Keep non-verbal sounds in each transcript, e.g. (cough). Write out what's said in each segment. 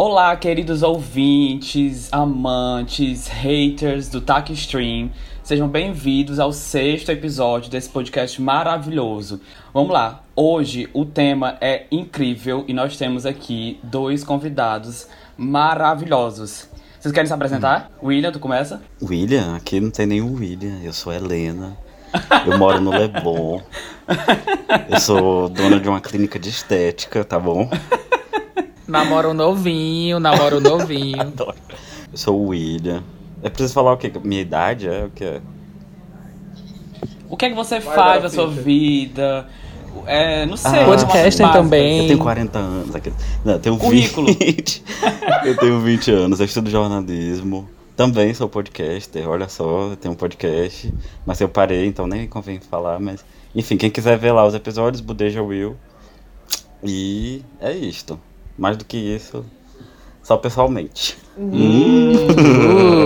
Olá, queridos ouvintes, amantes, haters do TAC Stream. Sejam bem-vindos ao sexto episódio desse podcast maravilhoso. Vamos lá, hoje o tema é incrível e nós temos aqui dois convidados maravilhosos. Vocês querem se apresentar? Hum. William, tu começa? William? Aqui não tem nenhum William, eu sou Helena. Eu moro no Leblon. Eu sou dona de uma clínica de estética, tá bom? Namoro novinho, namoro novinho. (laughs) Adoro. Eu sou o William. É preciso falar o quê? Minha idade? É o que? O que é que você Vai faz da sua vida? É, não sei. Ah, Podcaster também. Eu tenho 40 anos. Aqui. Não, eu tenho Currículo. 20. (laughs) eu tenho 20 anos. Eu estudo jornalismo. Também sou podcaster. Olha só, eu tenho um podcast. Mas eu parei, então nem convém falar. Mas, enfim, quem quiser ver lá os episódios, Budeja Will. E é isto. Mais do que isso, só pessoalmente. Hum. (laughs)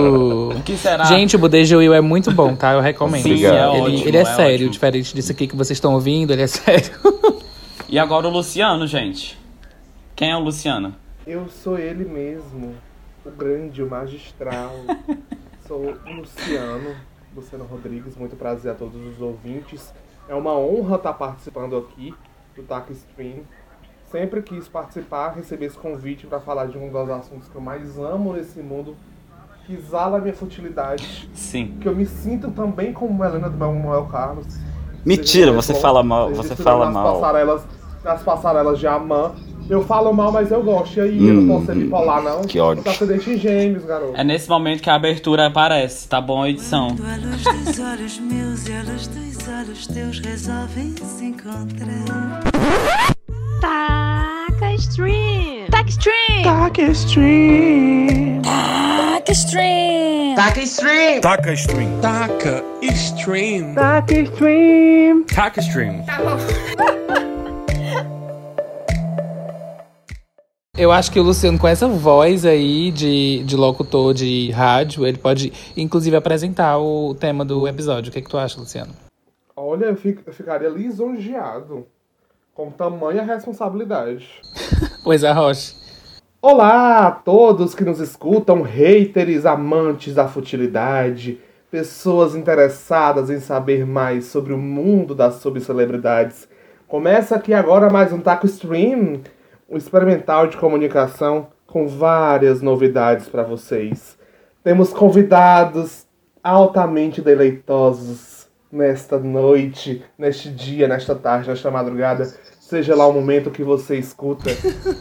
Uh. que será? Gente, o Budejo Will é muito bom, tá? Eu recomendo. Sim, é ótimo, ele, ele é, é sério, ótimo. diferente disso aqui que vocês estão ouvindo, ele é (laughs) sério. E agora o Luciano, gente. Quem é o Luciano? Eu sou ele mesmo, o grande, o magistral. (laughs) sou o Luciano, Luciano Rodrigues, muito prazer a todos os ouvintes. É uma honra estar participando aqui do TAC Stream sempre quis participar, receber esse convite para falar de um dos assuntos que eu mais amo nesse mundo, que exala a minha futilidade. Sim. Que eu me sinto também como Helena do Manuel Carlos. Mentira, você fala mal, você fala nas mal. Passarelas, nas passarelas de Amã. Eu falo mal, mas eu gosto. E aí, hum, eu não posso ser hum, bipolar, não. Que ódio. Tá em gêmeos, garoto. É nesse momento que a abertura aparece, tá bom edição. Quando a luz dos olhos meus e a luz dos olhos teus resolvem se encontrar. Stream. Tac Stream. Tac Stream. Tac Stream. Tac Stream. Tac Stream. Tac Stream. Tac Stream. Tac Stream. Tá. (laughs) Eu acho que o Luciano, com essa voz aí de, de locutor de rádio, ele pode, inclusive, apresentar o tema do episódio. O que, é que tu acha, Luciano? Olha, eu, fico, eu ficaria lisonjeado com tamanha responsabilidade. (laughs) pois é, Roche. Olá a todos que nos escutam, haters, amantes da futilidade, pessoas interessadas em saber mais sobre o mundo das subcelebridades. Começa aqui agora mais um Taco Stream, um experimental de comunicação com várias novidades para vocês. Temos convidados altamente deleitosos nesta noite, neste dia, nesta tarde, nesta madrugada, seja lá o momento que você escuta.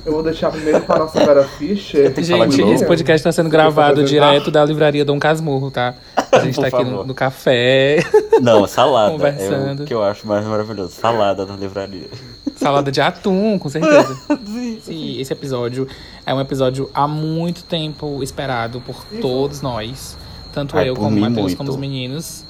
Eu vou deixar primeiro para a nossa Vera Fischer. Gente, esse podcast está sendo gravado direto da livraria Dom Casmurro, tá? A gente está aqui no, no, café. Não, salada. Conversando. É o que eu acho mais maravilhoso. Salada na livraria. Salada de atum, com certeza. Sim, esse episódio é um episódio há muito tempo esperado por todos nós. Tanto Ai, eu como o Matheus, como os meninos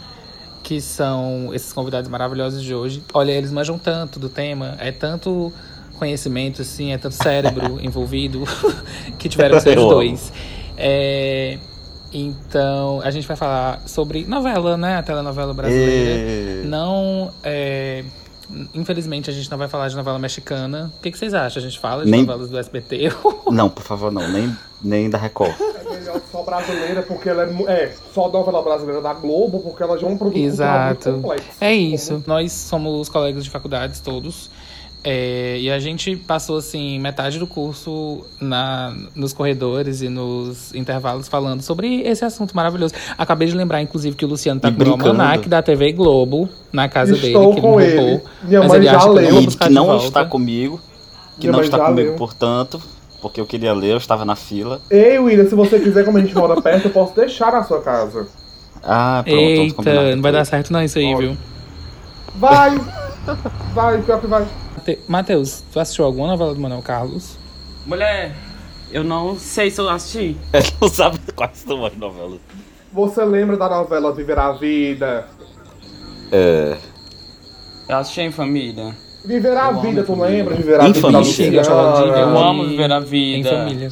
que são esses convidados maravilhosos de hoje. Olha, eles manjam tanto do tema, é tanto conhecimento, assim, é tanto cérebro (laughs) envolvido (laughs) que tiveram que ser os dois. É, então, a gente vai falar sobre novela, né? A telenovela brasileira. E... Não. É, infelizmente, a gente não vai falar de novela mexicana. O que, que vocês acham? A gente fala de nem... novelas do SBT? (laughs) não, por favor, não. Nem, nem da Record melhor só brasileira, porque ela é, é só novela brasileira da Globo, porque ela já é um produto Exato. complexo. É isso. Como... Nós somos colegas de faculdades todos. É, e a gente passou assim metade do curso na, nos corredores e nos intervalos falando sobre esse assunto maravilhoso. Acabei de lembrar, inclusive, que o Luciano tá com o almanac da TV Globo na casa Estou dele, que com ele roubou. Minha mas mãe ele já acha leu. que, que não está comigo. Que Minha não está comigo, leu. portanto, porque eu queria ler, eu estava na fila. Ei, William, se você quiser, como a gente mora perto, eu posso deixar na sua casa. Ah, pronto. Eita, não vai dar certo não isso aí, Pode. viu? Vai! vai, pior que vai. Matheus, tu assistiu alguma novela do Manuel Carlos? Mulher, eu não sei se eu assisti. (laughs) Ela não sabe quais são as novelas. Você lembra da novela Viver a Vida? É. Eu assisti em família. Viver a vida, tu lembra? Viver a vida. Família. Eu amo viver a vida. Em família.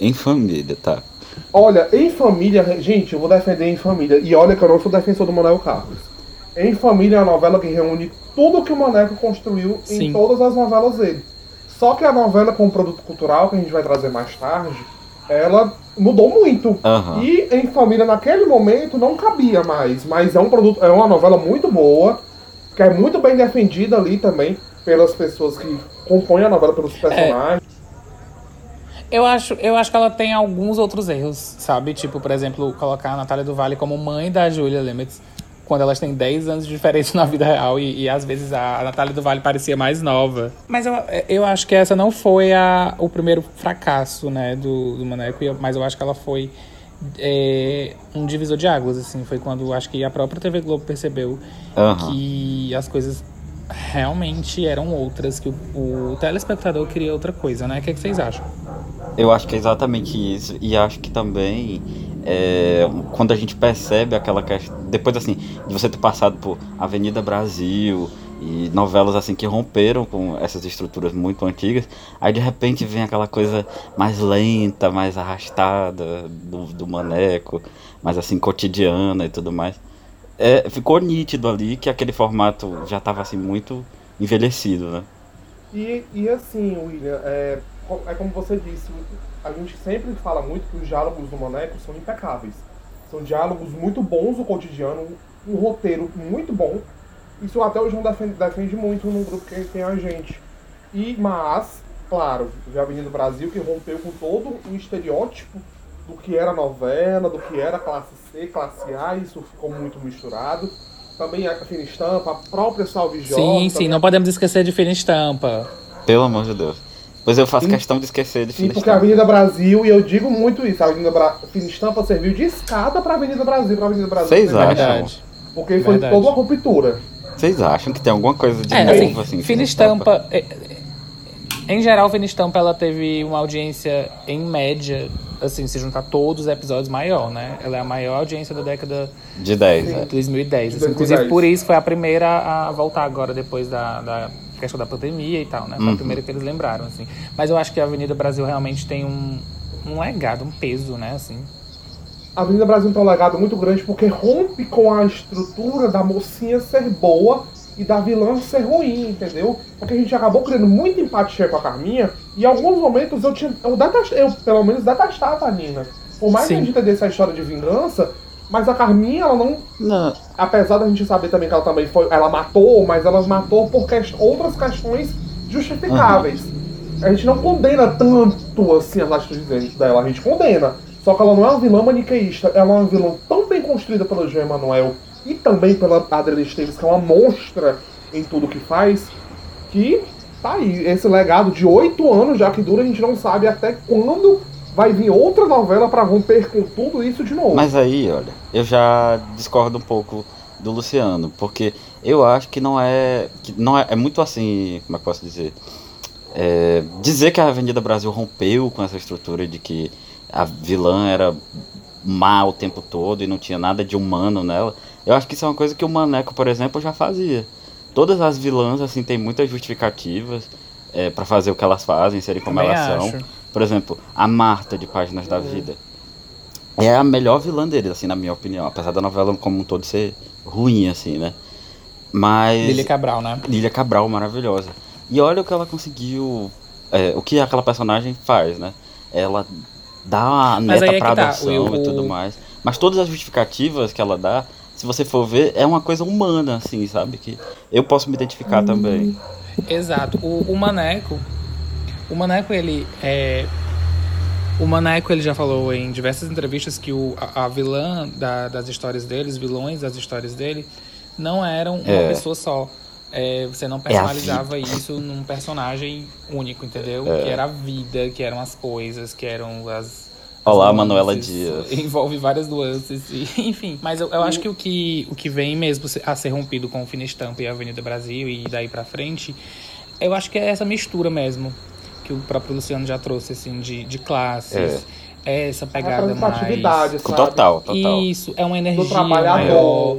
Em família, tá. Olha, em família, gente, eu vou defender em família. E olha que eu não sou defensor do Manuel Carlos. Em família é uma novela que reúne tudo que o Maneco construiu Sim. em todas as novelas dele. Só que a novela, como produto cultural, que a gente vai trazer mais tarde, ela mudou muito. Uhum. E em Família, naquele momento, não cabia mais. Mas é um produto, é uma novela muito boa, que é muito bem defendida ali também pelas pessoas que compõem a novela, pelos personagens. É. Eu acho, eu acho que ela tem alguns outros erros, sabe? Tipo, por exemplo, colocar a Natália do Vale como mãe da Julia Lemets, quando elas têm 10 anos de diferença na vida real e, e às vezes a, Natália do Vale parecia mais nova. Mas eu, eu acho que essa não foi a, o primeiro fracasso, né, do, do Maneco, mas eu acho que ela foi é, um divisor de águas, assim. Foi quando acho que a própria TV Globo percebeu uhum. que as coisas realmente eram outras, que o, o telespectador queria outra coisa, né? O que, é que vocês acham? Eu acho que é exatamente isso. E acho que também é, quando a gente percebe aquela questão. Depois assim, de você ter passado por Avenida Brasil e novelas assim que romperam com essas estruturas muito antigas, aí de repente vem aquela coisa mais lenta, mais arrastada do, do maneco, mais assim cotidiana e tudo mais é, ficou nítido ali que aquele formato já estava assim muito envelhecido, né? E, e assim, William, é, é como você disse, a gente sempre fala muito que os diálogos do Maneco são impecáveis. São diálogos muito bons do cotidiano, um roteiro muito bom. Isso até o João defende, defende muito no grupo que tem a gente. E, mas, claro, já Avenida Brasil que rompeu com todo o estereótipo do que era novela, do que era classe C, classe A, isso ficou muito misturado. Também a Fina Estampa, a própria Salve Sim, também... sim, não podemos esquecer de Fina Estampa. Pelo amor de Deus. Pois eu faço questão de esquecer de Fina Estampa. Porque a Avenida Brasil, e eu digo muito isso, a Avenida Bra... Fina Estampa serviu de escada para a Avenida Brasil, para Avenida Brasil. Vocês acham? Verdade. Porque foi Verdade. toda uma ruptura. Vocês acham que tem alguma coisa de é, novo assim? assim Fina Estampa, Estampa é, em geral, Fina Estampa ela teve uma audiência em média assim, se juntar todos os episódios, maior, né? Ela é a maior audiência da década de 10, é. 2010. Assim. Inclusive, por isso foi a primeira a voltar agora, depois da, da questão da pandemia e tal, né? Foi uhum. a primeira que eles lembraram, assim. Mas eu acho que a Avenida Brasil realmente tem um, um legado, um peso, né, assim. A Avenida Brasil tem um legado muito grande porque rompe com a estrutura da mocinha ser boa e da vilã ser ruim, entendeu? Porque a gente acabou criando muita empatia com a Carminha e em alguns momentos eu tinha. Eu, detest, eu pelo menos detestava a Nina. Por mais Sim. que a gente entendesse a história de vingança, mas a Carminha, ela não, não. Apesar da gente saber também que ela também foi. Ela matou, mas ela matou por quest, outras questões justificáveis. Uhum. A gente não condena tanto assim as atitudes dela, a gente condena. Só que ela não é uma vilã maniqueísta, ela é uma vilã tão bem construída pelo João Emanuel e também pela Adriana Esteves, que é uma monstra em tudo que faz, que tá aí, esse legado de oito anos já que dura, a gente não sabe até quando vai vir outra novela para romper com tudo isso de novo. Mas aí, olha, eu já discordo um pouco do Luciano, porque eu acho que não é. Que não é, é muito assim, como é que posso dizer? É, dizer que a Avenida Brasil rompeu com essa estrutura de que a vilã era má o tempo todo e não tinha nada de humano nela. Eu acho que isso é uma coisa que o Maneco, por exemplo, já fazia. Todas as vilãs, assim, tem muitas justificativas é, para fazer o que elas fazem, serem como Também elas acho. são. Por exemplo, a Marta de Páginas da Vida. É a melhor vilã deles, assim, na minha opinião. Apesar da novela como um todo ser ruim, assim, né? Mas. Lilia Cabral, né? Lilia Cabral, maravilhosa. E olha o que ela conseguiu. É, o que aquela personagem faz, né? Ela dá uma neta é pra tá. adoção o... e tudo mais. Mas todas as justificativas que ela dá se você for ver, é uma coisa humana, assim, sabe? Que eu posso me identificar hum. também. Exato. O, o Maneco, o Maneco, ele é... O Maneco, ele já falou em diversas entrevistas que o, a, a vilã da, das histórias dele, os vilões das histórias dele, não eram uma é. pessoa só. É, você não é personalizava é isso num personagem único, entendeu? É. Que era a vida, que eram as coisas, que eram as Olá, Manuela (laughs) Dias. Envolve várias nuances, e, (laughs) enfim. Mas eu, eu acho que o, que o que vem mesmo a ser rompido com o Fina Estampa e a Avenida Brasil e daí pra frente, eu acho que é essa mistura mesmo, que o próprio Luciano já trouxe, assim, de, de classes. É. é essa pegada mais... Sabe? Total, total. Isso, é uma energia maior.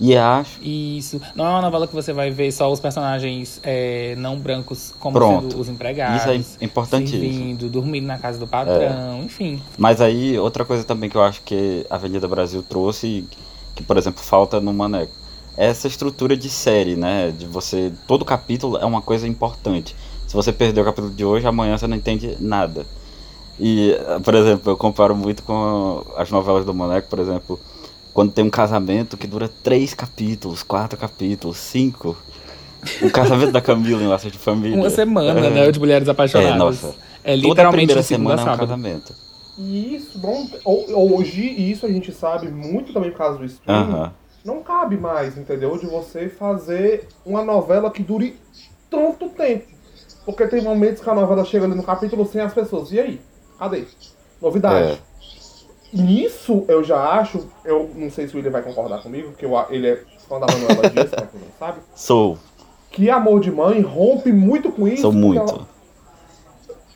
E acho. Isso. Não é uma novela que você vai ver só os personagens é, não brancos como Pronto. sendo os empregados. Isso é importantíssimo. Servindo, dormindo na casa do patrão, é. enfim. Mas aí, outra coisa também que eu acho que a Avenida Brasil trouxe, que, por exemplo, falta no Maneco, é essa estrutura de série, né? De você. Todo capítulo é uma coisa importante. Se você perder o capítulo de hoje, amanhã você não entende nada. E, por exemplo, eu comparo muito com as novelas do Moneco, por exemplo, quando tem um casamento que dura três capítulos, quatro capítulos, cinco. O casamento da Camila em Laços de Família. Uma semana, é. né? De mulheres apaixonadas. É, nossa. É literalmente Toda a semana é um casamento. E isso, não, hoje, e isso a gente sabe muito também por causa do streaming, uh -huh. não cabe mais, entendeu? De você fazer uma novela que dure tanto tempo. Porque tem momentos que a novela chega ali no capítulo sem as pessoas. E aí? Cadê? Novidade. É. Nisso eu já acho, eu não sei se o William vai concordar comigo, porque eu, ele é fã da Manuela Dias, pra quem não sabe. Sou. Que Amor de Mãe rompe muito com isso. Sou muito. Ela,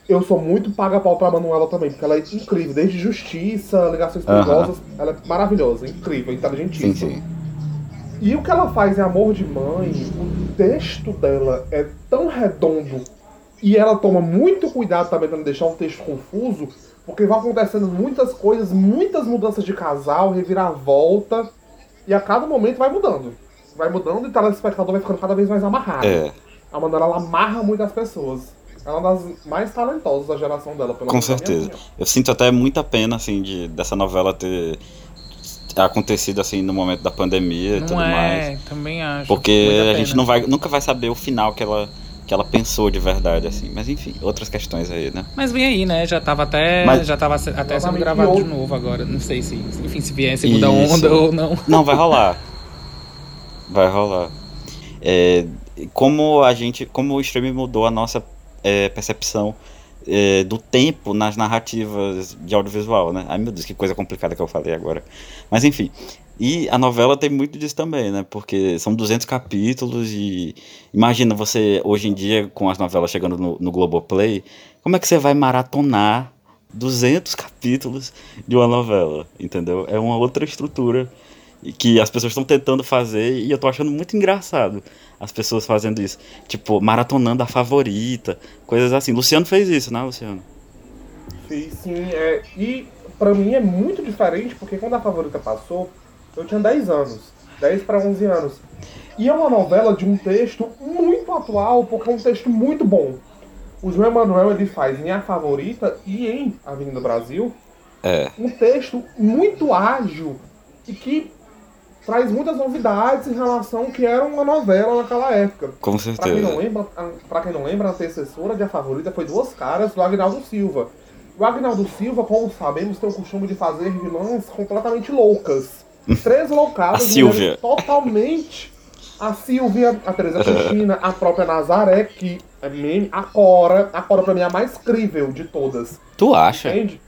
eu sou muito paga-pau pra Manuela também, porque ela é incrível. Desde Justiça, Ligações Perigosas, uh -huh. ela é maravilhosa, incrível, inteligentíssima. Sim, sim. E o que ela faz em Amor de Mãe, o texto dela é tão redondo e ela toma muito cuidado também para não deixar um texto confuso, porque vão acontecendo muitas coisas, muitas mudanças de casal, reviravolta, e a cada momento vai mudando. Vai mudando e o telespectador vai ficando cada vez mais amarrado. É. A maneira ela amarra muitas pessoas. Ela é uma das mais talentosas da geração dela, pelo Com certeza. Eu sinto até muita pena, assim, de, dessa novela ter acontecido assim no momento da pandemia não e tudo é, mais. também acho. Porque a gente não vai, nunca vai saber o final que ela que ela pensou de verdade, assim. Mas enfim, outras questões aí, né? Mas vem aí, né? Já tava até. Mas... Já tava até sendo gravado de novo agora. Não sei se. Enfim, se vier segunda Isso. onda ou não. Não, vai rolar. Vai rolar. É, como a gente. Como o streaming mudou a nossa é, percepção é, do tempo nas narrativas de audiovisual, né? Ai meu Deus, que coisa complicada que eu falei agora. Mas enfim. E a novela tem muito disso também, né? Porque são 200 capítulos e imagina você hoje em dia com as novelas chegando no, no Globoplay, como é que você vai maratonar 200 capítulos de uma novela, entendeu? É uma outra estrutura que as pessoas estão tentando fazer e eu tô achando muito engraçado as pessoas fazendo isso. Tipo, maratonando a favorita, coisas assim. Luciano fez isso, né, Luciano? Fiz sim, é, e para mim é muito diferente porque quando a favorita passou, eu tinha 10 anos, 10 para 11 anos. E é uma novela de um texto muito atual, porque é um texto muito bom. O João Emanuel ele faz em A Favorita e em Avenida Brasil é. um texto muito ágil e que traz muitas novidades em relação ao que era uma novela naquela época. Com certeza. Pra quem não lembra, pra quem não lembra a antecessora de A Favorita foi Duas Caras, do Agnaldo Silva. O Agnaldo Silva, como sabemos, tem o costume de fazer vilãs completamente loucas. (laughs) Três loucadas. a Silvia. Totalmente. A Silvia, a Teresa Cristina, a própria Nazaré, que é meme, a Cora. A Cora pra mim é a mais crível de todas. Tu acha? Entende?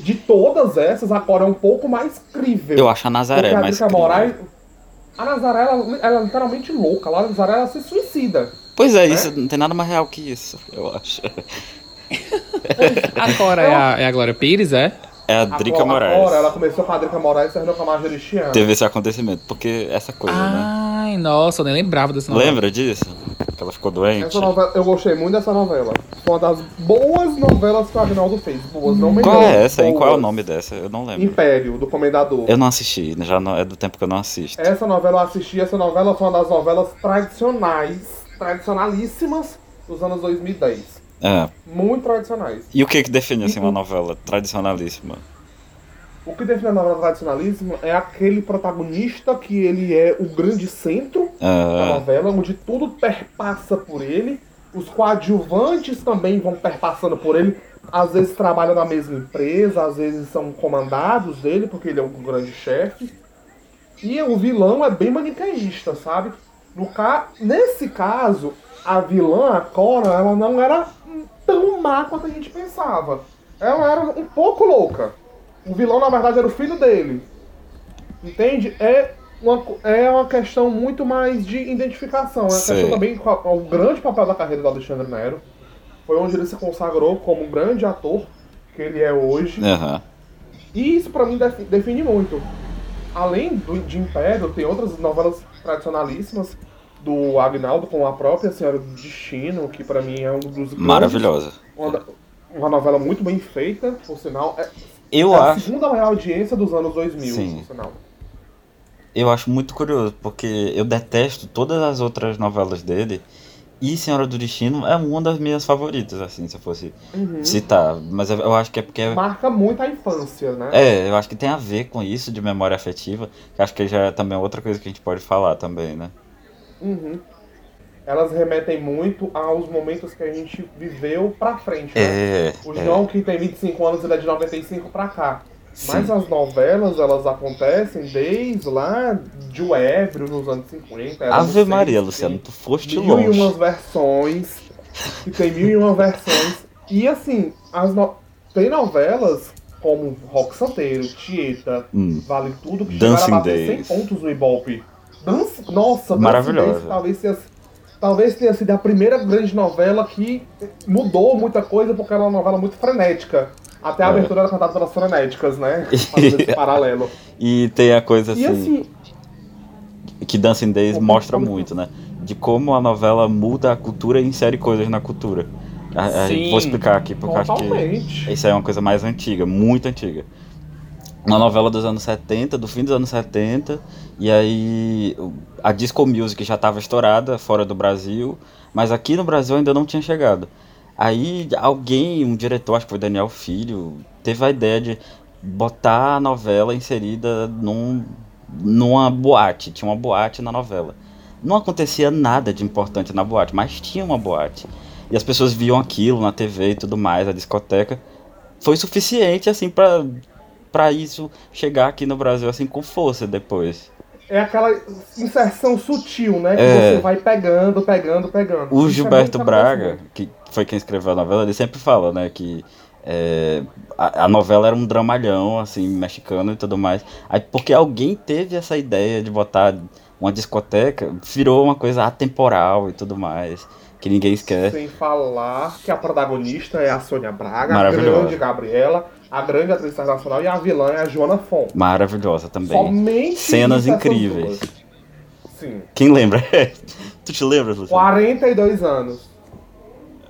De todas essas, a Cora é um pouco mais crível. Eu acho a Nazaré a mais crível. Moraes, a Nazaré, ela, ela, é literalmente louca. A Nazaré, ela se suicida. Pois é, né? isso não tem nada mais real que isso, eu acho. (laughs) a Cora é a, é a Glória Pires, é? É a Drica Moraes. Agora, ela começou com a Drica Moraes e terminou com a Marjorie Chiana. Teve esse acontecimento, porque essa coisa, Ai, né? Ai, nossa, eu nem lembrava dessa novela. Lembra disso? Que ela ficou doente? Essa novela, eu gostei muito dessa novela. Foi uma das boas novelas que o Agnaldo fez. Boas, não Qual é essa, hein? Qual é o nome dessa? Eu não lembro. Império, do Comendador. Eu não assisti, já não, é do tempo que eu não assisto. Essa novela eu assisti, essa novela foi uma das novelas tradicionais, tradicionalíssimas dos anos 2010. É. Muito tradicionais. E o que que define assim uma novela tradicionalíssima? O que define a novela tradicionalismo é aquele protagonista que ele é o grande centro ah. da novela, onde tudo perpassa por ele. Os coadjuvantes também vão perpassando por ele. Às vezes trabalham na mesma empresa, às vezes são comandados dele, porque ele é o grande chefe. E o vilão é bem maniqueísta, sabe? No ca... Nesse caso, a vilã, a Cora, ela não era tão má quanto a gente pensava. Ela era um pouco louca. O vilão, na verdade, era o filho dele. Entende? É uma, é uma questão muito mais de identificação. É uma questão também o grande papel da carreira do Alexandre Nero. Foi onde ele se consagrou como um grande ator que ele é hoje. Uhum. E isso para mim define muito. Além do, de Império, tem outras novelas tradicionalíssimas do Agnaldo, com a própria Senhora do Destino, que para mim é um dos Maravilhosa. Uma, uma, novela muito bem feita, por sinal. É, eu é acho. A segunda maior audiência dos anos 2000, Sim. sinal. Eu acho muito curioso, porque eu detesto todas as outras novelas dele E Senhora do Destino é uma das minhas favoritas, assim, se eu fosse uhum. citar. Mas eu, eu, acho que é porque. Marca muito a infância, né? É, eu acho que tem a ver com isso de memória afetiva. Que acho que já é também outra coisa que a gente pode falar também, né? Uhum. Elas remetem muito aos momentos que a gente viveu pra frente, né? É. O João, é. que tem 25 anos, ele é de 95 pra cá. Mas as novelas, elas acontecem desde lá de o nos anos 50. Ave Maria, Luciano, tu foste mil longe. Mil e umas versões. E tem mil e uma versões. E assim, as no... tem novelas como Rock Santeiro, Tieta, hum. Vale Tudo, que Dancing chegaram a bater Days. 100 pontos no Ibope. Dance... Nossa, Maravilhosa. talvez tenha, talvez tenha sido a primeira grande novela que mudou muita coisa, porque era uma novela muito frenética. Até a é. abertura era cantada pelas frenéticas, né? Fazendo esse (laughs) paralelo. (laughs) E tem a coisa assim. E assim que Dancing Days mostra muito, né? De como a novela muda a cultura e insere coisas na cultura. Sim, vou explicar aqui, porque totalmente. acho que isso aí é uma coisa mais antiga, muito antiga. Uma novela dos anos 70, do fim dos anos 70, e aí a disco music já estava estourada fora do Brasil, mas aqui no Brasil ainda não tinha chegado. Aí alguém, um diretor, acho que foi Daniel Filho, teve a ideia de botar a novela inserida num, numa boate. Tinha uma boate na novela. Não acontecia nada de importante na boate, mas tinha uma boate. E as pessoas viam aquilo na TV e tudo mais, a discoteca. Foi suficiente, assim, pra, pra isso chegar aqui no Brasil, assim, com força depois. É aquela inserção sutil, né? Que é. você vai pegando, pegando, pegando. O isso é Gilberto é Braga, que foi quem escreveu a novela, ele sempre fala, né, que é, a, a, novela era um dramalhão, assim, mexicano e tudo mais. Aí, porque alguém teve essa ideia de botar uma discoteca, virou uma coisa atemporal e tudo mais, que ninguém esquece. Sem falar que a protagonista é a Sônia Braga, a grande Gabriela, a grande atriz internacional, e a vilã é a Joana Fon. Maravilhosa também. Somente Cenas incríveis. Sim. Quem lembra? (laughs) tu te lembras, Luciano? 42 anos.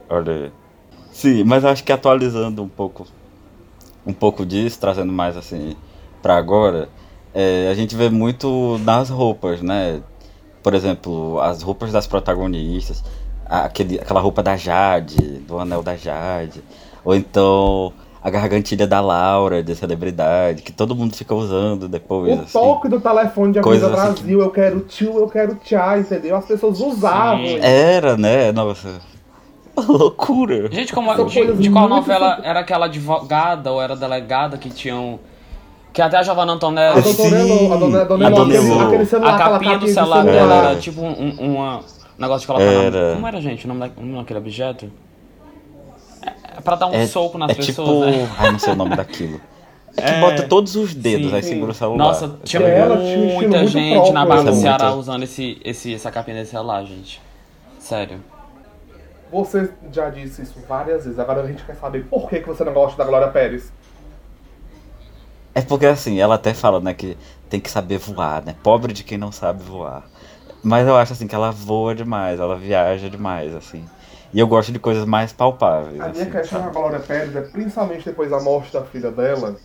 Olha aí. Sim, mas acho que atualizando um pouco um pouco disso, trazendo mais assim para agora, é, a gente vê muito nas roupas, né? Por exemplo, as roupas das protagonistas, aquele, aquela roupa da Jade, do anel da Jade, ou então a gargantilha da Laura, de celebridade, que todo mundo fica usando depois. O assim. toque do telefone de assim Brasil, que... eu quero tio, eu quero tchá, entendeu? As pessoas usavam. Sim. Era, né? Nossa. (laughs) Loucura. Gente, como, de, de qual novela era aquela advogada ou era delegada que tinham. Que até a Giovanna Antonelli. A doutora a dona, dona, a dona aquele, aquele celular, a capinha do celular dela era tipo um, um negócio de colocar era. na. Como era, gente, o nome, da, nome daquele objeto? É, é pra dar um é, soco nas é pessoas. Tipo... Né? (laughs) Ai, não sei o nome daquilo. É que bota todos os dedos, sim, aí segura o celular. Nossa, tinha ela, muita tinha gente próprio, na Barra do né? Ceará Muito. usando esse, esse, essa capinha desse celular, gente. Sério. Você já disse isso várias vezes, agora a gente quer saber por que, que você não gosta da Glória Pérez. É porque assim, ela até fala, né, que tem que saber voar, né? Pobre de quem não sabe voar. Mas eu acho assim que ela voa demais, ela viaja demais, assim. E eu gosto de coisas mais palpáveis. A minha assim, questão sabe? com a Glória Pérez é principalmente depois da morte da filha dela.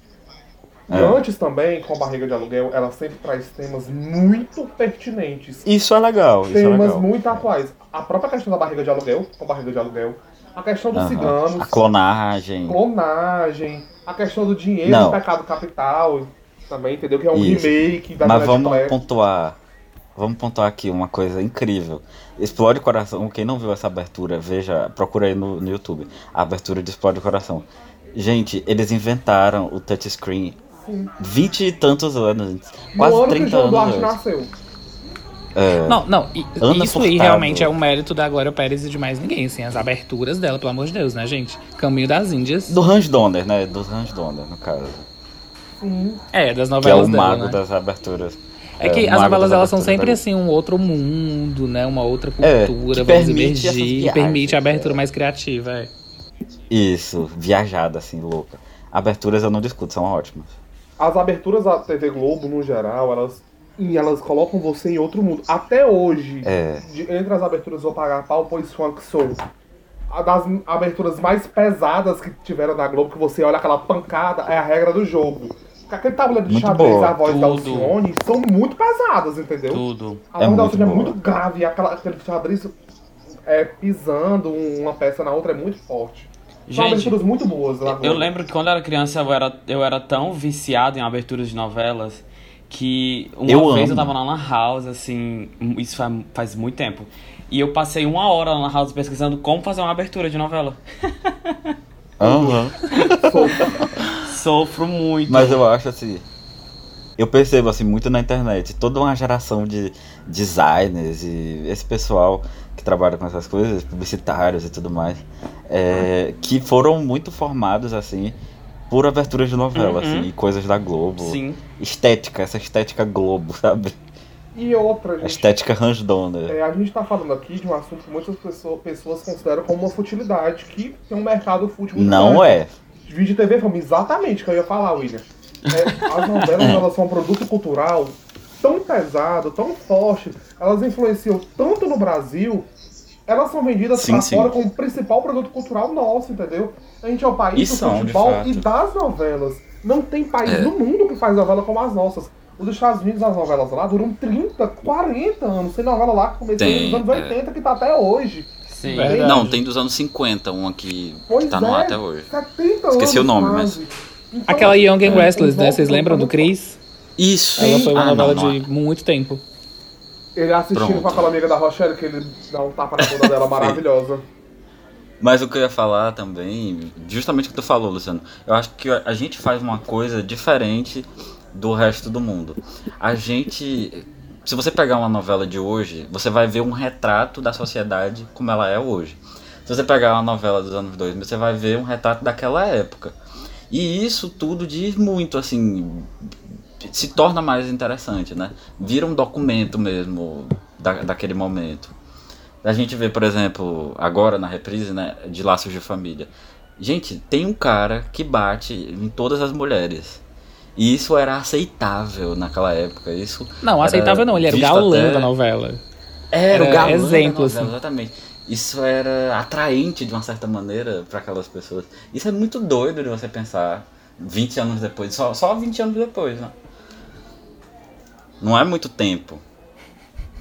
E É. antes também, com a barriga de aluguel, ela sempre traz temas muito pertinentes. Isso é legal, isso é temas legal. muito atuais. A própria questão da barriga de aluguel, com a barriga de aluguel. A questão dos Aham. ciganos, A clonagem. clonagem, a questão do dinheiro, Não. do pecado capital, também, entendeu? Que é um Isso. remake da Mas vamos pontuar. Vamos pontuar aqui uma coisa incrível. Explode o Coração. Quem não viu essa abertura, veja, procura aí no, no YouTube. A abertura de Explode o Coração. Gente, eles inventaram o touchscreen vinte e tantos anos. Quase no ano que o 30 João anos. Duarte antes. nasceu. É, Não, não, Ana isso aí Furtado. realmente é um mérito da Glória Pérez e de mais ninguém, assim, as aberturas dela, pelo amor de Deus, né, gente? Caminho das Índias. do Hans Donner, né? Do Hans Donner, no caso. É, das Que é novelas o dela, mago né? das aberturas. É que o as novelas elas são sempre da- assim, um outro mundo, né? Uma outra É, cultura, que vamos emergir, viagens, permite a abertura é. mais criativa, é. Isso, viajada, assim, louca. Aberturas eu não discuto, são ótimas. As aberturas da TV Globo, no geral, elas, e elas colocam você em outro mundo. Até hoje, É. de- entre as aberturas Vou Pagar Pau, Pois Funk Soul. A das aberturas mais pesadas que tiveram na Globo, que você olha aquela pancada, é a regra do jogo. Aquele tabuleiro de Muito xadrez boa. e a voz da Tudo. Alcione são muito pesadas, entendeu? Tudo. A É voz da muito Alcione é muito grave, aquela, aquele xadrez é, pisando uma peça na outra é muito forte. São Gente, aberturas muito boas lá Eu lembro que quando eu era criança eu era, eu era tão viciado em aberturas de novelas que uma Eu vez amo. eu tava na Lan House, assim, isso faz, faz muito tempo. E eu passei uma hora na Lan House pesquisando como fazer uma abertura de novela. (laughs) Aham. Sofro muito. Mas eu acho assim. Eu percebo assim muito na internet, toda uma geração de designers e esse pessoal que trabalha com essas coisas, publicitários e tudo mais, é, que foram muito formados assim por aberturas de novela, Uhum. assim, e coisas da Globo. Sim. Estética, essa estética Globo, (laughs) sabe? E outra, A gente. estética Ranjdona. É, a gente tá falando aqui de um assunto que muitas pessoas, pessoas consideram como uma futilidade, que tem um mercado fútil muito Não grande. é. Vídeo TV filme, exatamente o que eu ia falar, William. É, as novelas (laughs) elas são um produto cultural tão pesado, tão forte, elas influenciam tanto no Brasil, elas são vendidas Sim, pra sim. fora como principal produto cultural nosso, entendeu? A gente é o país E do são, futebol e das novelas. Não tem país É. no mundo que faz novela como as nossas. Os Estados Unidos, as novelas lá duram 30, 40 anos. Tem novela lá que começou Tem, nos anos é. 80 que tá até hoje. Sim. Verdade. Não, tem dos anos 50, uma que Pois tá no é, ar até hoje. 70 Esqueci anos o nome, quase. Então, Aquela Young and é, Restless, né? Vocês lembram do Chris? Isso! Ela foi uma Ah, novela não, não é. de muito tempo. Ele assistindo Pronto. com aquela amiga da Rochelle, que ele dá um tapa na bunda dela (laughs) maravilhosa. Mas o que eu ia falar também, justamente o que tu falou, Luciano, eu acho que a gente faz uma coisa diferente do resto do mundo. A gente. Se você pegar uma novela de hoje, você vai ver um retrato da sociedade como ela é hoje. Se você pegar uma novela dos anos 2000, você vai ver um retrato daquela época. E isso tudo diz muito, assim, se torna mais interessante, né? Vira um documento mesmo da, daquele momento. A gente vê, por exemplo, agora na reprise, né, de Laços de Família. Gente, tem um cara que bate em todas as mulheres. E isso era aceitável naquela época. Isso Não, aceitável não, ele era o galã até- da novela. era o Era galã exemplo, da novela, assim. exatamente. Isso era atraente de uma certa maneira para aquelas pessoas. Isso é muito doido de você pensar 20 anos depois, só, só 20 anos depois, né? Não é muito tempo.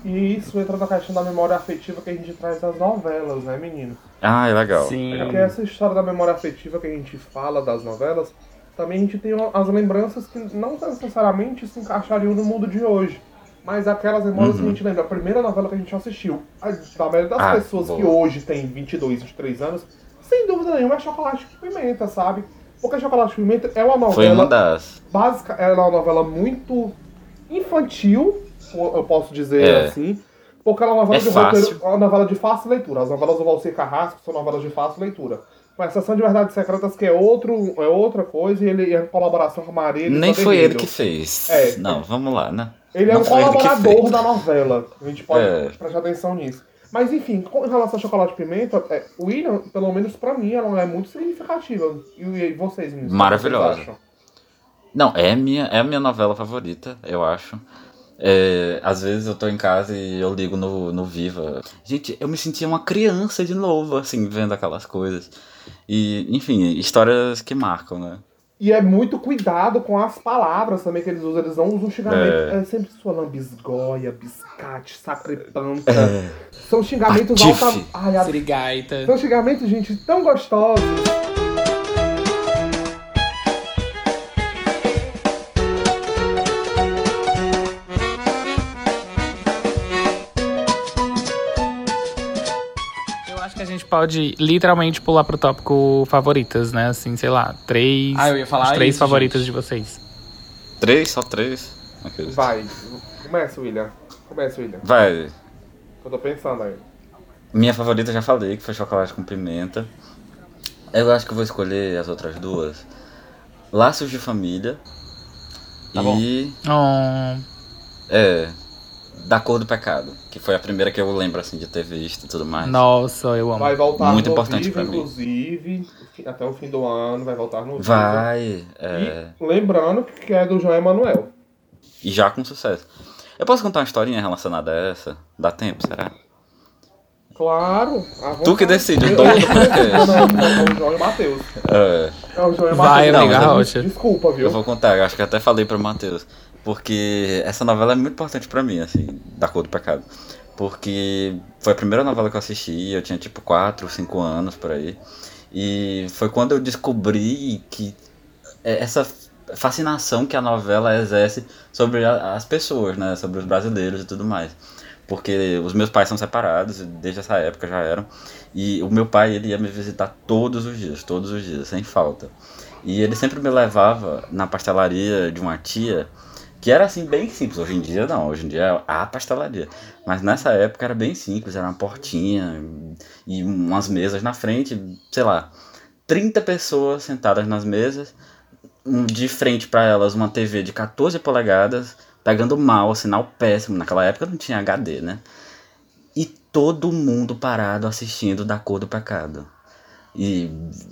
E isso entra na questão da memória afetiva que a gente traz das novelas, né, menino? Ah, é legal. Sim. Porque essa história da memória afetiva que a gente fala das novelas, também a gente tem as lembranças que não necessariamente se encaixariam no mundo de hoje. Mas aquelas memórias que a gente lembra, a primeira novela que a gente assistiu, a, da maioria das Uhum. Ah, pessoas boa. que hoje tem 22, 23 anos, sem dúvida nenhuma é Chocolate com Pimenta, sabe? Porque Chocolate com Pimenta é uma novela Foi uma das. básica, ela é uma novela muito infantil, eu posso dizer É. assim. Porque ela é uma novela É de roteiro, é uma novela de fácil leitura. As novelas do Valcir Carrasco são novelas de fácil leitura. Com exceção de Verdades Secretas, que é, outro, é outra coisa, e ele é colaboração com a Maria. Nem foi ele que fez. É. Não, vamos lá, né? Ele é Não um colaborador da novela. A gente pode É. prestar atenção nisso. Mas enfim, com relação a Chocolate e Pimenta, é, William, pelo menos pra mim, ela é muito significativa. E, e vocês, que Maravilhosa. vocês? Não, é a minha, é a minha novela favorita, eu acho. É, às vezes eu tô em casa e eu ligo no, no Viva. Gente, eu me sentia uma criança de novo, assim, vendo aquelas coisas. E, enfim, histórias que marcam, né? E é muito cuidado com as palavras também que eles usam. Eles não usam xingamento. É. É, sempre sua lambisgoia, biscate, sacrepanta. É. São xingamentos Patife. alta... Ai, a-. São xingamentos, gente, tão gostosos. Pode literalmente pular pro tópico favoritas, né? Assim, sei lá, três. Ah, eu ia falar as três isso, favoritas gente. de vocês. Três, só três. Aqueles. Vai. Começa, William. Começa, William. Vai. Eu tô pensando aí. Minha favorita eu já falei, que foi chocolate com pimenta. Eu acho que eu vou escolher as outras duas. Laços de Família. Tá bom. e. Oh, É. Da Cor do Pecado. Que foi a primeira que eu lembro, assim, de ter visto e tudo mais. nossa, eu amo. Vai voltar Muito no importante Vivo, pra mim. inclusive. Até o fim do ano, vai voltar no Vivo. Vai. É. E lembrando que é do João Emanuel. E já com sucesso. Eu posso contar uma historinha relacionada a essa? Dá tempo, será? Claro. Tu que decide, o Eu- dono (laughs) do Não, podcast. não, não, é o João e o Matheus. É, É o João e o Vai, Matheus. amiga Não, Rocha. Desculpa, viu? eu vou contar, eu acho que até falei pro Matheus. Porque essa novela é muito importante pra mim, assim, da cor do pecado. porque foi a primeira novela que eu assisti, eu tinha tipo 4, 5 anos por aí. E foi quando eu descobri que essa fascinação que a novela exerce sobre as pessoas, né, sobre os brasileiros e tudo mais. Porque os meus pais são separados, desde essa época já eram. E o meu pai, ele ia me visitar todos os dias, todos os dias, sem falta. E ele sempre me levava na pastelaria de uma tia que era assim, bem simples. Hoje em dia não, hoje em dia é a pastelaria. Mas nessa época era bem simples, era uma portinha e umas mesas na frente, sei lá, 30 pessoas sentadas nas mesas, de frente para elas uma TV de 14 polegadas, pegando mal, sinal péssimo. Naquela época não tinha HD, né? E todo mundo parado assistindo da cor do pecado. E,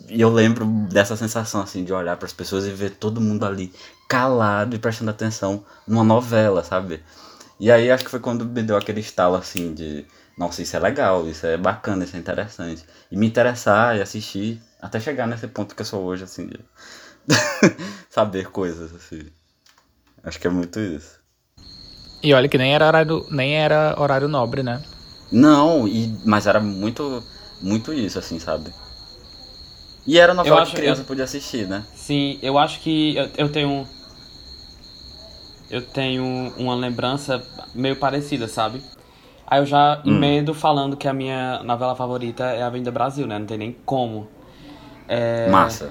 e eu lembro dessa sensação assim de olhar para as pessoas e ver todo mundo ali calado e prestando atenção numa novela, sabe? E aí acho que foi quando me deu aquele estalo assim de, nossa, isso é legal, isso é bacana, isso é interessante. E me interessar e assistir até chegar nesse ponto que eu sou hoje, assim, de (laughs) saber coisas, assim. Acho que é muito isso. E olha que nem era horário, nem era horário nobre, né? Não, e, mas era muito, muito isso, assim, sabe? E era novela que criança eu, podia assistir, né? Sim, eu acho que eu, eu tenho eu tenho uma lembrança meio parecida, sabe? Aí eu já hum. emendo falando que a minha novela favorita é a Avenida Brasil, né? Não tem nem como. É... Massa.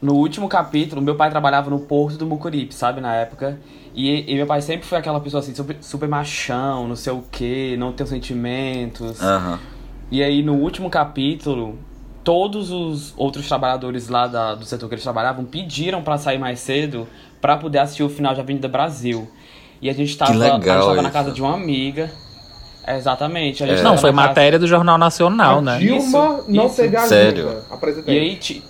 No último capítulo, meu pai trabalhava no Porto do Mucuripe, sabe? Na época. E, e meu pai sempre foi aquela pessoa assim, super, super machão, não sei o quê, não tem sentimentos. Uhum. E aí no último capítulo, todos os outros trabalhadores lá da, do setor que eles trabalhavam pediram para sair mais cedo para poder assistir o final de Avenida Brasil. E a gente tava, a gente tava na casa de uma amiga. Exatamente. A gente é. Não, foi matéria do Jornal Nacional, a né? Dilma isso, não pegar Sério? E aí,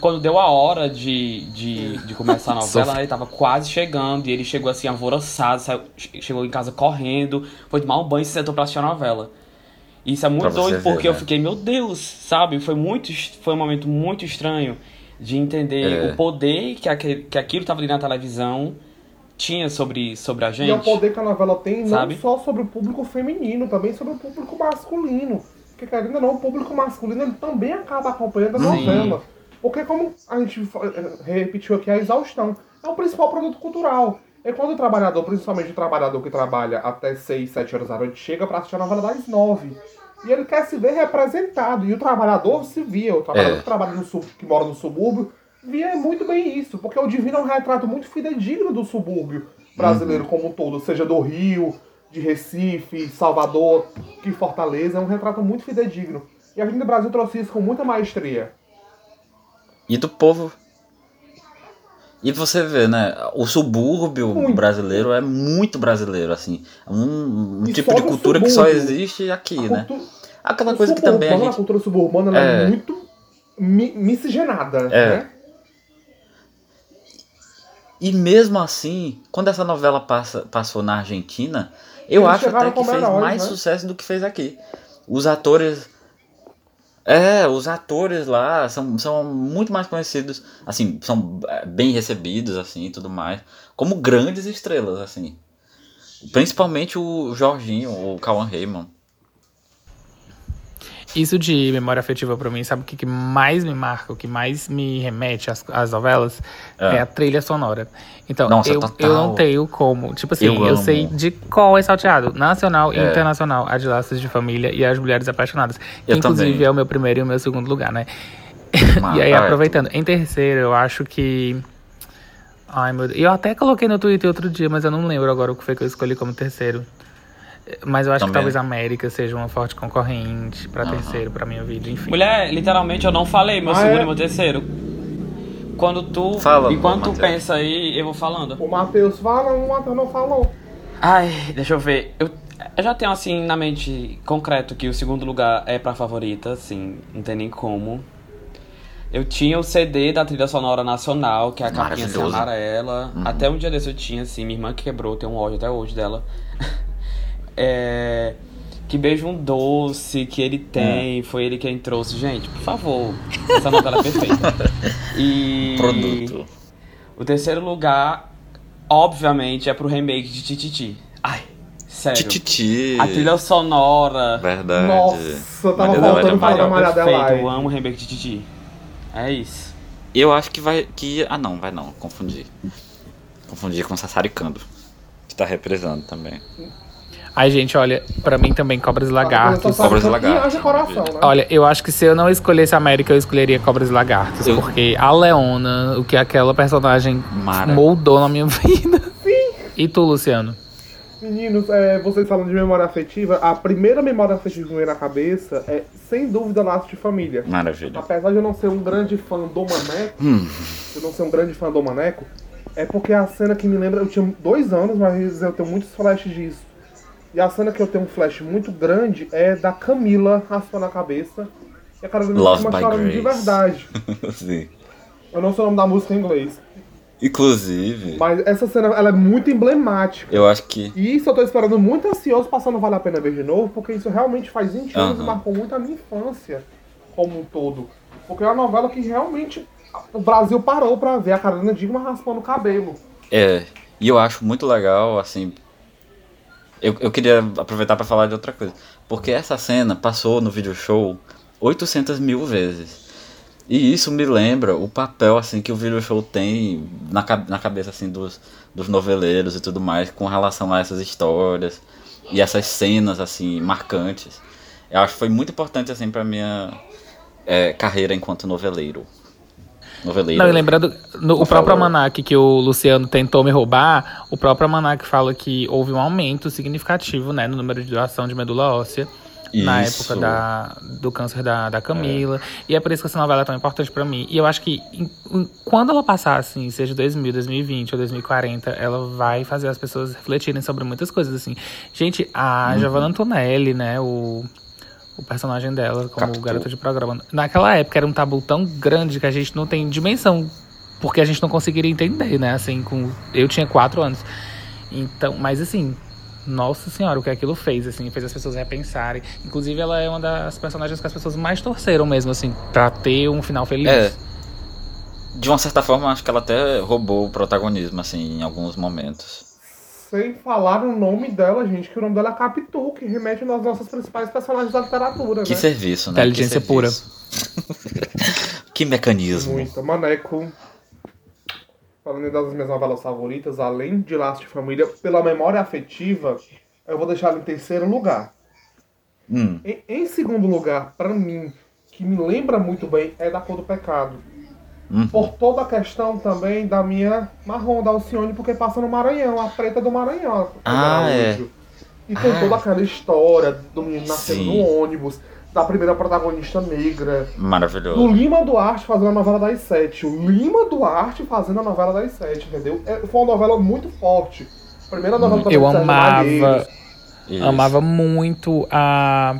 quando deu a hora de, de, de começar a (laughs) novela, ele tava quase chegando. E ele chegou assim, alvoroçado, saiu, chegou em casa correndo, foi tomar um banho e se sentou pra assistir a novela. Isso é muito doido, ver, porque né? eu fiquei, meu Deus, sabe? Foi muito foi um momento muito estranho de entender é. o poder que, aquele, que aquilo estava ali na televisão tinha sobre, sobre a gente. E é o poder que a novela tem sabe? não só sobre o público feminino, também sobre o público masculino. Porque, querendo ou não, o público masculino ele também acaba acompanhando a Sim. novela. Porque, como a gente eh, repetiu aqui, a exaustão é o principal produto cultural. É quando o trabalhador, principalmente o trabalhador que trabalha até 6, 7 horas da noite, chega para assistir a novela das 9. E ele quer se ver representado. E o trabalhador se via, o trabalhador é. que trabalha no sub, que mora no subúrbio, via muito bem isso. Porque o Divino é um retrato muito fidedigno do subúrbio brasileiro uhum. como um todo, seja do Rio, de Recife, Salvador, que Fortaleza, é um retrato muito fidedigno. E a Avenida Brasil trouxe isso com muita maestria. E do povo e você vê, né? O subúrbio muito. brasileiro é muito brasileiro, assim. Um, um tipo de cultura que só existe aqui, né? Aquela coisa que também a gente... A cultura suburbana é... é muito miscigenada, é. né? E mesmo assim, quando essa novela passa, passou na Argentina, eu Eles acho até que fez mais né? sucesso do que fez aqui. Os atores é, os atores lá são, são muito mais conhecidos, assim, são é, bem recebidos, assim, e tudo mais, como grandes estrelas, assim. Principalmente o Jorginho, o Cauan Raymond. Isso de memória afetiva para mim, sabe o que, que, mais me marca, o que mais me remete às, às novelas? É. é. a trilha sonora. Então, Nossa, eu, eu não tenho como. Tipo assim, eu, eu sei de qual é salteado. Nacional e é. internacional. A de Laços de Família e As Mulheres Apaixonadas. Que, inclusive também. é o meu primeiro e o meu segundo lugar, né? (laughs) e aí, aproveitando, em terceiro, eu acho que. Ai, meu Deus. Eu até coloquei no Twitter outro dia, mas eu não lembro agora o que foi que eu escolhi como terceiro. Mas eu acho Também. que talvez a América seja uma forte concorrente para uhum. terceiro, para minha vida, enfim. Mulher, literalmente eu não falei meu ah, segundo é? e meu terceiro. Quando tu. Fala, enquanto tu pensa aí, eu vou falando. O Matheus fala, o Matheus não falou. Ai, deixa eu ver. Eu, eu já tenho assim na mente concreto que o segundo lugar é pra favorita, assim, não tem nem como. Eu tinha o CD da trilha sonora nacional, que é a capinha assim, amarela. Uhum. Até um dia desse eu tinha, assim, minha irmã que quebrou, tem um ódio até hoje dela. É, que beijo um doce que ele tem, é. foi ele quem trouxe. Gente, por favor, essa novela é perfeita. E Produto. O terceiro lugar, obviamente, é pro remake de Tititi. Ai, Sério. Tititi. A trilha sonora. Verdade. Nossa, tava Maria Adelaide falar da Amaral. Maria Perfeito, eu amo o remake de Titi. É isso. Eu acho que vai. Que... Ah, não, vai não. Confundi. Confundi com Sassaricando. Que tá represando também. Ai, gente, olha, pra mim também Cobras e Lagartos. Cobras e E Lagartos, coração, né? Olha, eu acho que se eu não escolhesse a América, eu escolheria Cobras e Lagartos. Eu- Porque a Leona, o que aquela personagem Mara. moldou na minha (laughs) vida. Sim. E tu, Luciano? Meninos, é, vocês falando de memória afetiva, a primeira memória afetiva que me veio na cabeça é, sem dúvida, Laço de Família. Maravilha. Apesar de eu não ser um grande fã do Maneco, Hum. eu não ser um grande fã do Maneco, é porque a cena que me lembra, eu tinha dois anos, mas eu tenho muitos flashes disso. E a cena que eu tenho um flash muito grande é da Camila raspando a cabeça. E a Carolina Love by chorando de Grace. verdade. (laughs) Sim. Eu não sei o nome da música em inglês. Inclusive, Mas essa cena ela é muito emblemática. eu acho que. E isso eu tô esperando muito ansioso passando Vale a Pena Ver de novo, porque isso realmente faz 20 anos e marcou muito a minha infância como um todo. Porque é uma novela que realmente o Brasil parou pra ver a Carolina Dickman raspando o cabelo. É. E eu acho muito legal, assim. Eu, eu queria aproveitar pra falar de outra coisa. Porque essa cena passou no video show 800 mil vezes. E isso me lembra o papel assim que o video show tem na, na cabeça assim dos, dos noveleiros e tudo mais com relação a essas histórias e essas cenas assim marcantes. Eu acho que foi muito importante assim para minha é, carreira enquanto noveleiro. Noveleiro. Não, e lembrando, no, o próprio. Almanac que o Luciano tentou me roubar, o próprio Almanac fala que houve um aumento significativo, né, no número de doação de medula óssea. Na Isso. época da, do câncer da, da Camila. E é por isso que essa novela é tão importante pra mim. E eu acho que em- em- quando ela passar, assim, seja 2000, 2020 ou 2040, ela vai fazer as pessoas refletirem sobre muitas coisas, assim. Gente, a Uhum. Giovanna Antonelli, né, o, o personagem dela como Capitu. garota de programa. Naquela época era um tabu tão grande que a gente não tem dimensão. Porque a gente não conseguiria entender, né? Assim, com. Eu tinha quatro anos. Então, mas assim, nossa senhora, o que aquilo fez, assim, fez as pessoas repensarem. Inclusive, ela é uma das personagens que as pessoas mais torceram mesmo, assim, pra ter um final feliz. É. De uma certa forma, acho que ela até roubou o protagonismo, assim, em alguns momentos. Sem falar o nome dela, gente, que o nome dela é Capitu, que remete aos nossos principais personagens da literatura, Que né? serviço, né? Inteligência Que serviço. (laughs) que mecanismo. Muito. Maneco. Falando das minhas novelas favoritas, além de Laço de Família, pela memória afetiva, eu vou deixar ela em terceiro lugar. Hum, Em, em segundo lugar, pra mim, que me lembra muito bem, é Da Cor do Pecado. Uhum. Por toda a questão também da minha marrom da Alcione, porque passa no Maranhão, a preta do Maranhão. Ah, é. E tem Ah. toda aquela história do menino nascendo Sim. no ônibus, da primeira protagonista negra, do maravilhoso. Lima Duarte fazendo a novela das sete. O Lima Duarte fazendo a novela das sete, entendeu? É, foi uma novela muito forte. Primeira novela também Eu do amava, amava muito a.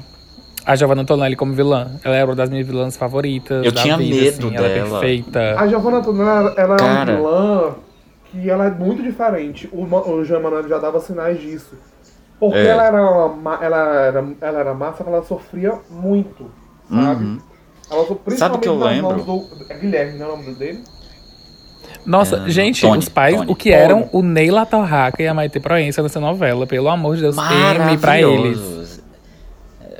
A Giovanna Antonelli como vilã. Ela era uma das minhas vilãs favoritas. Eu da tinha vida, medo assim. Ela é dela. perfeita. A Giovanna Antonella, ela é Cara. uma vilã que ela é muito diferente. O, o Jean Manuel já dava sinais disso. Porque É. ela, era uma, ma- ela, era, ela era massa, ela sofria muito, sabe? Uhum. Ela so- Sabe o que eu lembro? do- É Guilherme, não é o nome dele? Nossa, É, gente, Tony, os pais, Tony. o que eram o Neila Torraca e a Maite Proença nessa novela, pelo amor de Deus, M pra eles.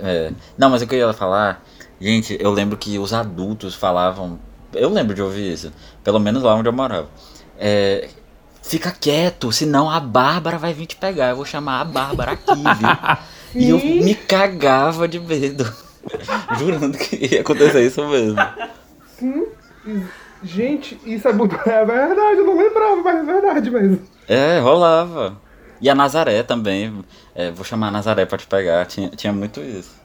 É. Não, mas o que eu ia falar, gente, eu lembro que os adultos falavam. Eu lembro de ouvir isso, pelo menos lá onde eu morava. É, Fica quieto, senão a Bárbara vai vir te pegar. Eu vou chamar a Bárbara aqui, viu? (laughs) e eu me cagava de medo. (laughs) Jurando que ia acontecer isso mesmo. Sim. Gente, isso é muito. É verdade, eu não lembrava, mas é verdade mesmo. É, rolava. E a Nazaré também. É, vou chamar a Nazaré pra te pegar. Tinha, tinha muito isso.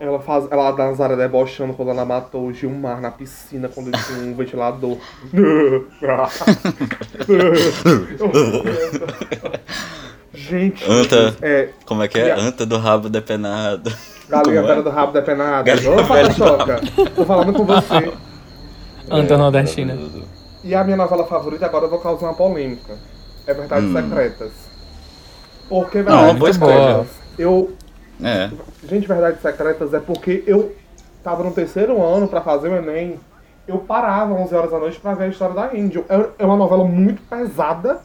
Ela faz. Ela a Nazaré debochando quando ela matou o Gilmar na piscina quando ele tinha um ventilador. Gente, Anta. é. Como é que é? A- Anta do rabo depenado. Galinha é? do rabo depenado. Galinha Ô, Patachoca, tô falando com você. Anta Nordestina. E a minha novela favorita, agora eu vou causar uma polêmica. É Verdades Hum. Secretas. Porque Não, Verdades boa Secretas. Eu. É. Gente, Verdades Secretas é porque eu tava no terceiro ano pra fazer o Enem. Eu parava 11 horas da noite pra ver a história da Angel. É- É uma novela muito pesada.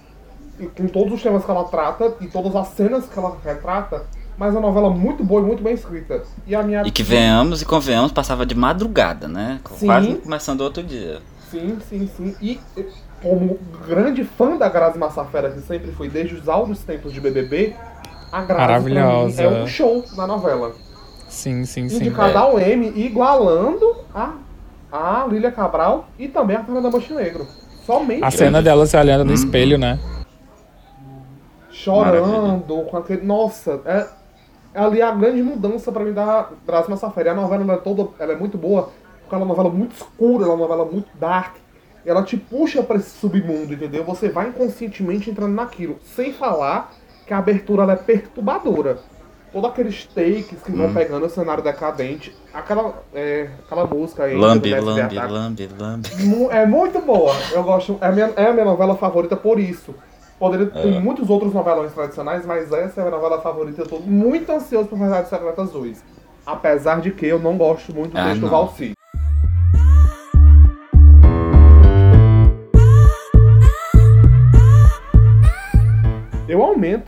com todos os temas que ela trata e todas as cenas que ela retrata, mas é uma novela muito boa e muito bem escrita. E, a minha... e que venhamos e convenhamos, passava de madrugada, né? Sim. Quase começando outro dia. Sim, sim, sim. E como grande fã da Grazi Massafera, que sempre fui desde os altos tempos de BBB, a Grazi Maravilhosa. é um show na novela. Sim, sim, sim. Indicada é. ao M, igualando a, a Lília Cabral e também a Fernanda Montenegro. Somente. A cena dela se olhando no uhum. espelho, né? Chorando, com aquele. Nossa, é, é ali a grande mudança para mim da Grazi Massafera. A novela é toda. Ela é muito boa, porque ela é uma novela muito escura, ela é uma novela muito dark. Ela te puxa para esse submundo, entendeu? Você vai inconscientemente entrando naquilo. Sem falar que a abertura é perturbadora todos aqueles takes que vão hum. pegando o cenário decadente. Aquela, é, aquela música aí. Lambe, lambe, lambe, lambe. É muito boa. Eu gosto. É a minha, é a minha novela favorita por isso. Poderia ter é. muitos outros novelões tradicionais, mas essa é a minha novela favorita. Eu tô muito ansioso por Verdades Secretas 2. Apesar de que eu não gosto muito do ah, texto Valci.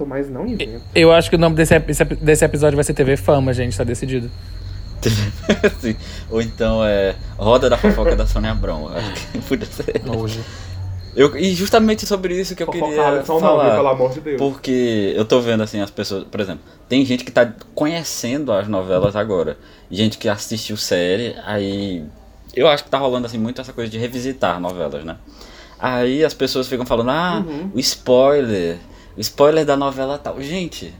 Mas não invento. Eu acho que o nome desse, desse episódio vai ser TV Fama, gente, tá decidido. (laughs) Ou então é Roda da Fofoca da Sônia Abrão. Acho que podia ser. Hoje. Eu, e justamente sobre isso que eu queria falar. Não, pelo amor de Deus. Porque eu tô vendo assim as pessoas, por exemplo, tem gente que tá conhecendo as novelas agora. Gente que assistiu série, aí eu acho que tá rolando assim muito essa coisa de revisitar novelas, né? Aí as pessoas ficam falando: "Ah, uhum. o spoiler spoiler da novela tal. Gente,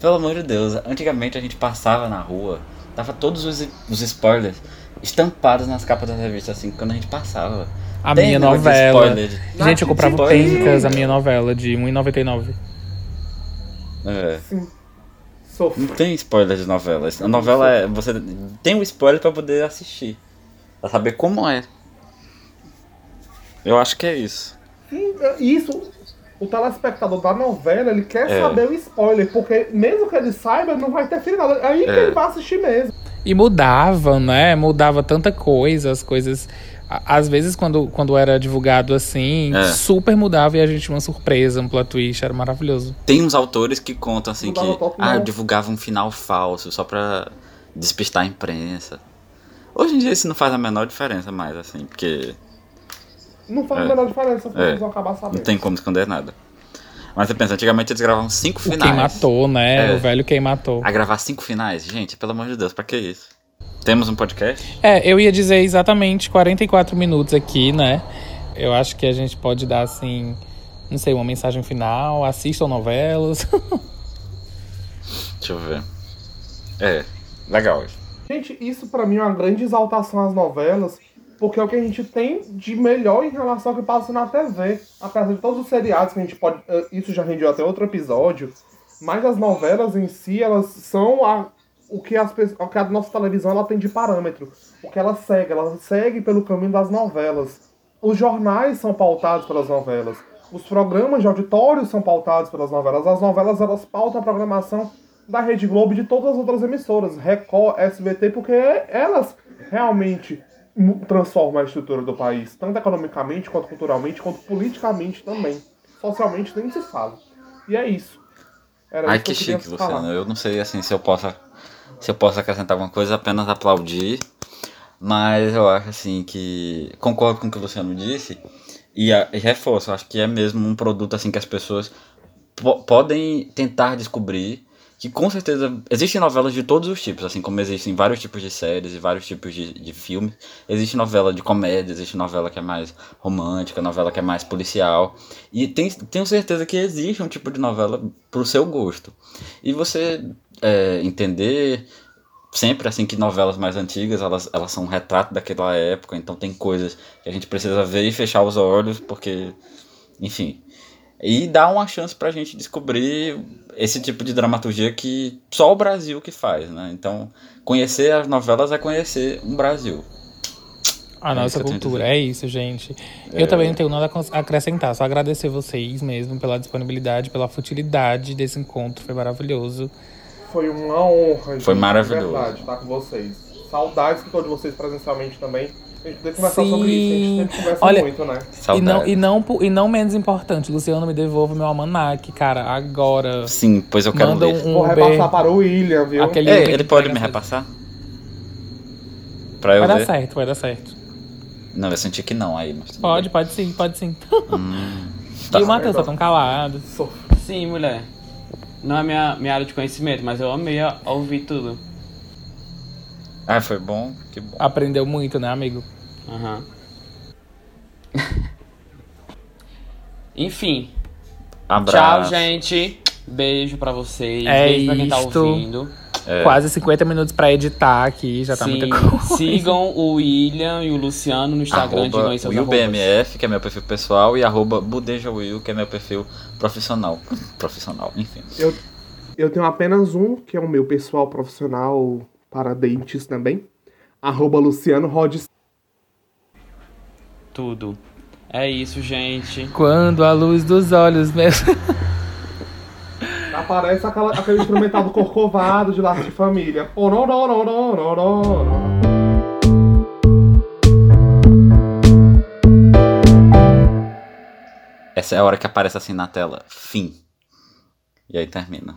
pelo amor de Deus, antigamente a gente passava na rua, tava todos os, os spoilers estampados nas capas das revistas, assim, quando a gente passava. A Tem minha novela. De... Gente, eu comprava pencas a minha novela de R$1,99. É. Sim. Não tem spoiler de novelas. A novela é. Você tem um spoiler para poder assistir. Pra saber como é. Eu acho que é isso. Sim, isso o telespectador da novela, ele quer é. saber o spoiler, porque mesmo que ele saiba, não vai ter. É aí é. que ele vai assistir mesmo. E mudava, né? Mudava tanta coisa, as coisas. Às vezes, quando, quando era divulgado assim, é. super mudava e a gente tinha uma surpresa, um plot twist, era maravilhoso. Tem uns autores que contam assim que ah, eu divulgava um final falso só pra despistar a imprensa. Hoje em dia isso não faz a menor diferença mais, assim, porque não faz é. a menor diferença, as é. vão acabar sabendo. Não tem como esconder nada. Mas você pensa, antigamente eles gravavam cinco finais. quem matou, né? É. O velho quem matou. A gravar cinco finais? Gente, pelo amor de Deus, pra que isso? Temos um podcast? É, eu ia dizer exatamente 44 minutos aqui, né? Eu acho que a gente pode dar, assim, não sei, uma mensagem final. Assistam novelas. (laughs) Deixa eu ver. É, legal. Gente, isso para mim é uma grande exaltação às novelas, porque é o que a gente tem de melhor em relação ao que passa na TV. Apesar de todos os seriados que a gente pode. Eh, isso já rendeu até outro episódio. Mas as novelas em si, elas são a, o, que as, o que a nossa televisão ela tem de parâmetro. O que ela segue. Ela segue pelo caminho das novelas. Os jornais são pautados pelas novelas. Os programas de auditório são pautados pelas novelas. As novelas elas pautam a programação da Rede Globo e de todas as outras emissoras, Record, SBT, porque elas realmente transforma a estrutura do país, tanto economicamente, quanto culturalmente, quanto politicamente também. Socialmente nem se fala. E é isso. Era Ai, isso que, que chique, Luciano. Eu não sei assim se eu posso se eu posso acrescentar alguma coisa, apenas aplaudir. Mas eu acho assim que concordo com o que o Luciano disse e, a, e reforço, acho que é mesmo um produto assim que as pessoas po podem tentar descobrir que com certeza existem novelas de todos os tipos, assim como existem vários tipos de séries e vários tipos de, de filmes. Existe novela de comédia, existe novela que é mais romântica, novela que é mais policial. E tem, tenho certeza que existe um tipo de novela pro seu gosto. E você é, entender sempre assim que novelas mais antigas elas, elas são um retrato daquela época, então tem coisas que a gente precisa ver e fechar os olhos, porque, enfim, e dá uma chance pra gente descobrir esse tipo de dramaturgia que só o Brasil que faz, né? Então, conhecer as novelas é conhecer um Brasil. A é nossa cultura, é isso, gente. É... Eu também não tenho nada a acrescentar, só agradecer vocês mesmo pela disponibilidade, pela futilidade desse encontro, foi maravilhoso. Foi uma honra, gente, Foi maravilhoso. verdade, estar com vocês. Saudades de todos vocês presencialmente também. A gente tem que conversar sobre isso, a gente sempre Olha, muito, né? E não, e, não, e não menos importante, Luciano, me devolva meu almanac, cara, agora. Sim, pois eu quero Manda ler. um Vou Uber. repassar para o William, viu? Aquele É, Uber ele que pode me repassar? Pra eu Vai dar certo, vai dar certo. Não, eu senti que não aí, mas Pode, pode sim, pode sim. (laughs) Tá. E o Matheus tá tão calado. Sou- Sim, mulher. Não é minha, minha área de conhecimento, mas eu amei ouvir tudo. Ah, foi bom? Que bom. Aprendeu muito, né, amigo? Aham. (laughs) Enfim. Abraço. Tchau, gente. Beijo pra vocês. É Beijo pra quem tá isto. ouvindo. É. Quase 50 minutos pra editar aqui, já tá Sim, muita coisa. sigam o William e o Luciano no Instagram, Arroba seus arrobas. WillBMF, que é meu perfil pessoal, e arroba BudejaWill, que é meu perfil profissional. Profissional, enfim. Eu, eu tenho apenas um, que é o meu pessoal profissional para dentes também. Arroba Luciano Rodes tudo. É isso, gente. Quando a luz dos olhos mesmo. Aparece aquela, aquele instrumental corcovado de laço de família. Oh, não, não, não, não, não, não. Essa é a hora que aparece assim na tela. Fim. E aí termina.